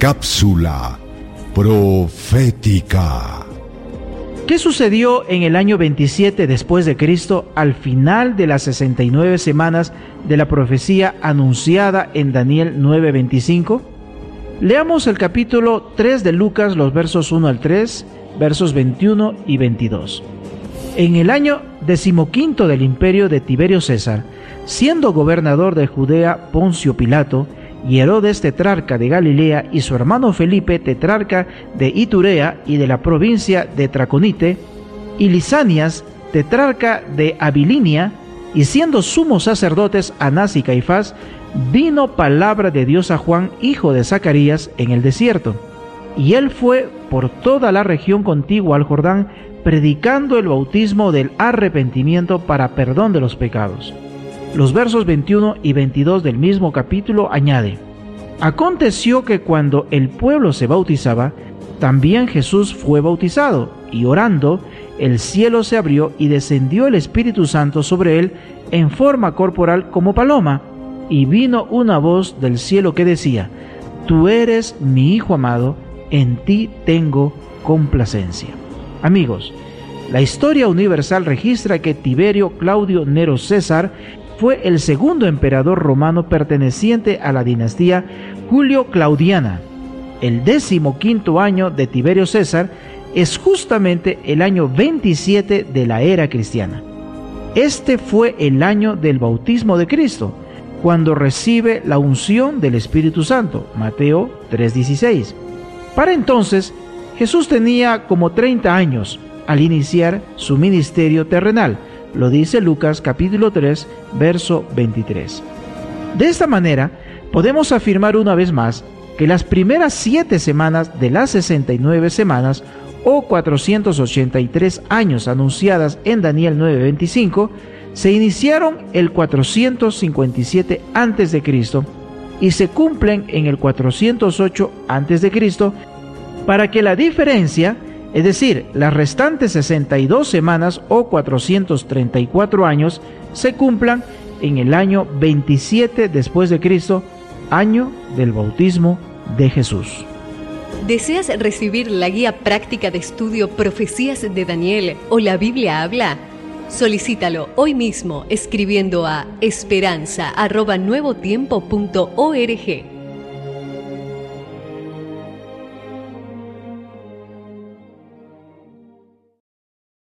Cápsula profética. ¿Qué sucedió en el año 27 después de Cristo al final de las 69 semanas de la profecía anunciada en Daniel 9:25? Leamos el capítulo 3 de Lucas, los versos 1 al 3, versos 21 y 22. En el año decimoquinto del imperio de Tiberio César, siendo gobernador de Judea Poncio Pilato, y Herodes tetrarca de Galilea y su hermano Felipe tetrarca de Iturea y de la provincia de Traconite, y Lisanias tetrarca de Abilinia, y siendo sumos sacerdotes Anás y Caifás, vino palabra de Dios a Juan, hijo de Zacarías, en el desierto. Y él fue por toda la región contigua al Jordán, predicando el bautismo del arrepentimiento para perdón de los pecados. Los versos 21 y 22 del mismo capítulo añade, Aconteció que cuando el pueblo se bautizaba, también Jesús fue bautizado, y orando, el cielo se abrió y descendió el Espíritu Santo sobre él en forma corporal como paloma, y vino una voz del cielo que decía, Tú eres mi Hijo amado, en ti tengo complacencia. Amigos, la historia universal registra que Tiberio Claudio Nero César fue el segundo emperador romano perteneciente a la dinastía Julio Claudiana. El décimo quinto año de Tiberio César es justamente el año 27 de la era cristiana. Este fue el año del bautismo de Cristo, cuando recibe la unción del Espíritu Santo, Mateo 3:16. Para entonces, Jesús tenía como 30 años al iniciar su ministerio terrenal, lo dice Lucas capítulo 3, verso 23. De esta manera, podemos afirmar una vez más que las primeras siete semanas de las 69 semanas o 483 años anunciadas en Daniel 9:25 se iniciaron el 457 a.C. y se cumplen en el 408 a.C. para que la diferencia es decir, las restantes 62 semanas o 434 años se cumplan en el año 27 después de Cristo, año del bautismo de Jesús. ¿Deseas recibir la guía práctica de estudio Profecías de Daniel o la Biblia habla? Solicítalo hoy mismo escribiendo a esperanza@nuevotiempo.org